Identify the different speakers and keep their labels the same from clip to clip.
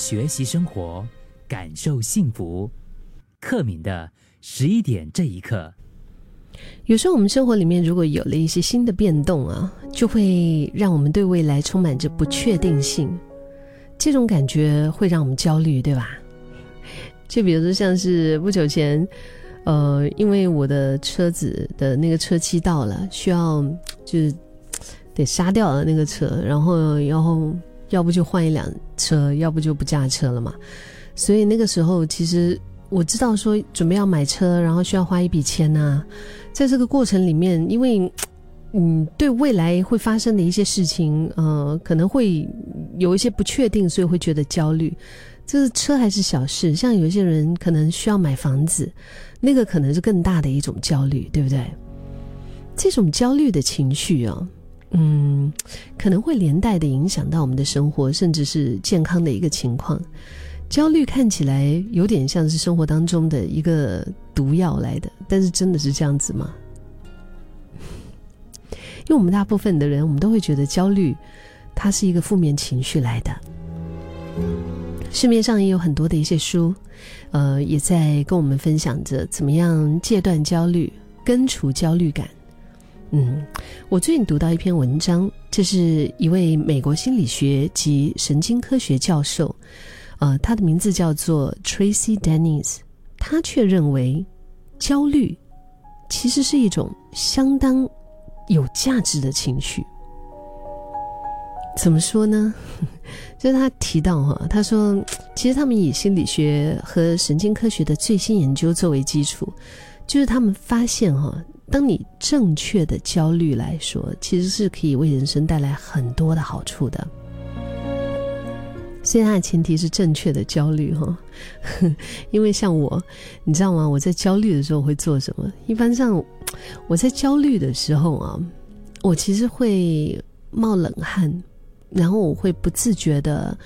Speaker 1: 学习生活，感受幸福。克敏的十一点这一刻，
Speaker 2: 有时候我们生活里面如果有了一些新的变动啊，就会让我们对未来充满着不确定性，这种感觉会让我们焦虑，对吧？就比如说像是不久前，呃，因为我的车子的那个车期到了，需要就是得杀掉了那个车，然后然后要不就换一辆车，要不就不驾车了嘛。所以那个时候，其实我知道说准备要买车，然后需要花一笔钱呐。在这个过程里面，因为 嗯对未来会发生的一些事情，呃，可能会有一些不确定，所以会觉得焦虑。这是车还是小事？像有些人可能需要买房子，那个可能是更大的一种焦虑，对不对？这种焦虑的情绪啊，嗯，可能会连带的影响到我们的生活，甚至是健康的一个情况。焦虑看起来有点像是生活当中的一个毒药来的，但是真的是这样子吗？因为我们大部分的人，我们都会觉得焦虑，它是一个负面情绪来的。市面上也有很多的一些书，呃，也在跟我们分享着怎么样戒断焦虑、根除焦虑感。嗯，我最近读到一篇文章，这是一位美国心理学及神经科学教授，呃，他的名字叫做 Tracy Dennis，他却认为焦虑其实是一种相当有价值的情绪。怎么说呢？就是他提到哈，他说，其实他们以心理学和神经科学的最新研究作为基础，就是他们发现哈，当你正确的焦虑来说，其实是可以为人生带来很多的好处的。所以它的前提是正确的焦虑哈，因为像我，你知道吗？我在焦虑的时候会做什么？一般上，我在焦虑的时候啊，我其实会冒冷汗。然后我会不自觉的，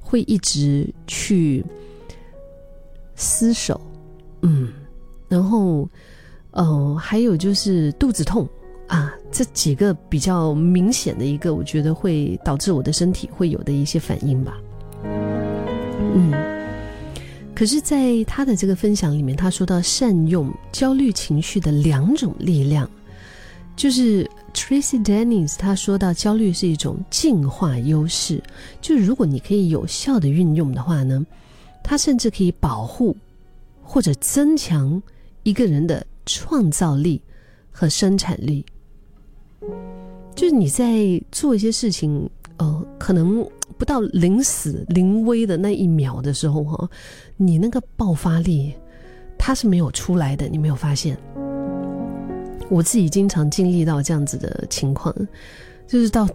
Speaker 2: 会一直去厮守，嗯，然后，嗯，还有就是肚子痛啊，这几个比较明显的一个，我觉得会导致我的身体会有的一些反应吧，嗯，可是，在他的这个分享里面，他说到善用焦虑情绪的两种力量，就是。Tracy Dennis 他说到，焦虑是一种进化优势，就是如果你可以有效的运用的话呢，它甚至可以保护或者增强一个人的创造力和生产力。就是你在做一些事情，呃，可能不到临死临危的那一秒的时候，哈，你那个爆发力它是没有出来的，你没有发现？我自己经常经历到这样子的情况，就是到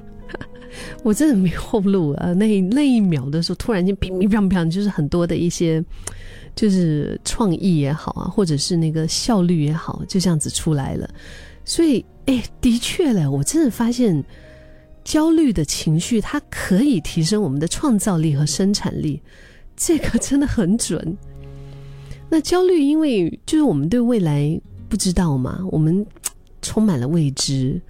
Speaker 2: 我真的没后路啊！那那一秒的时候，突然间乒乒乓乓，就是很多的一些，就是创意也好啊，或者是那个效率也好，就这样子出来了。所以，哎，的确嘞，我真的发现焦虑的情绪，它可以提升我们的创造力和生产力，这个真的很准。那焦虑，因为就是我们对未来。不知道嘛？我们 充满了未知，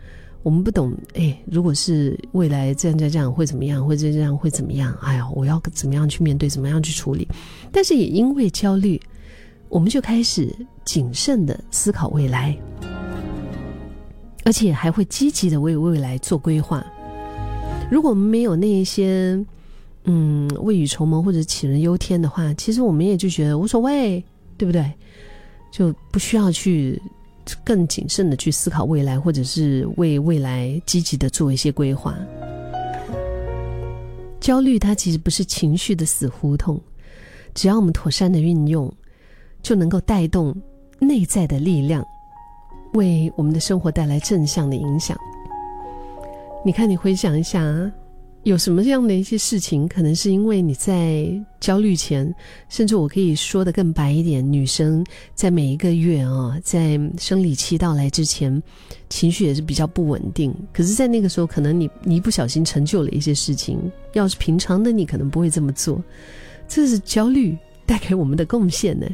Speaker 2: 我们不懂。哎，如果是未来这样这样这样会怎么样？或者这样会怎么样？哎呀，我要怎么样去面对？怎么样去处理？但是也因为焦虑，我们就开始谨慎的思考未来，而且还会积极的为未来做规划。如果我们没有那一些嗯未雨绸缪或者杞人忧天的话，其实我们也就觉得无所谓，对不对？就不需要去更谨慎的去思考未来，或者是为未来积极的做一些规划。焦虑它其实不是情绪的死胡同，只要我们妥善的运用，就能够带动内在的力量，为我们的生活带来正向的影响。你看，你回想一下。有什么样的一些事情，可能是因为你在焦虑前，甚至我可以说的更白一点，女生在每一个月啊，在生理期到来之前，情绪也是比较不稳定。可是，在那个时候，可能你你一不小心成就了一些事情，要是平常的你可能不会这么做，这是焦虑带给我们的贡献呢。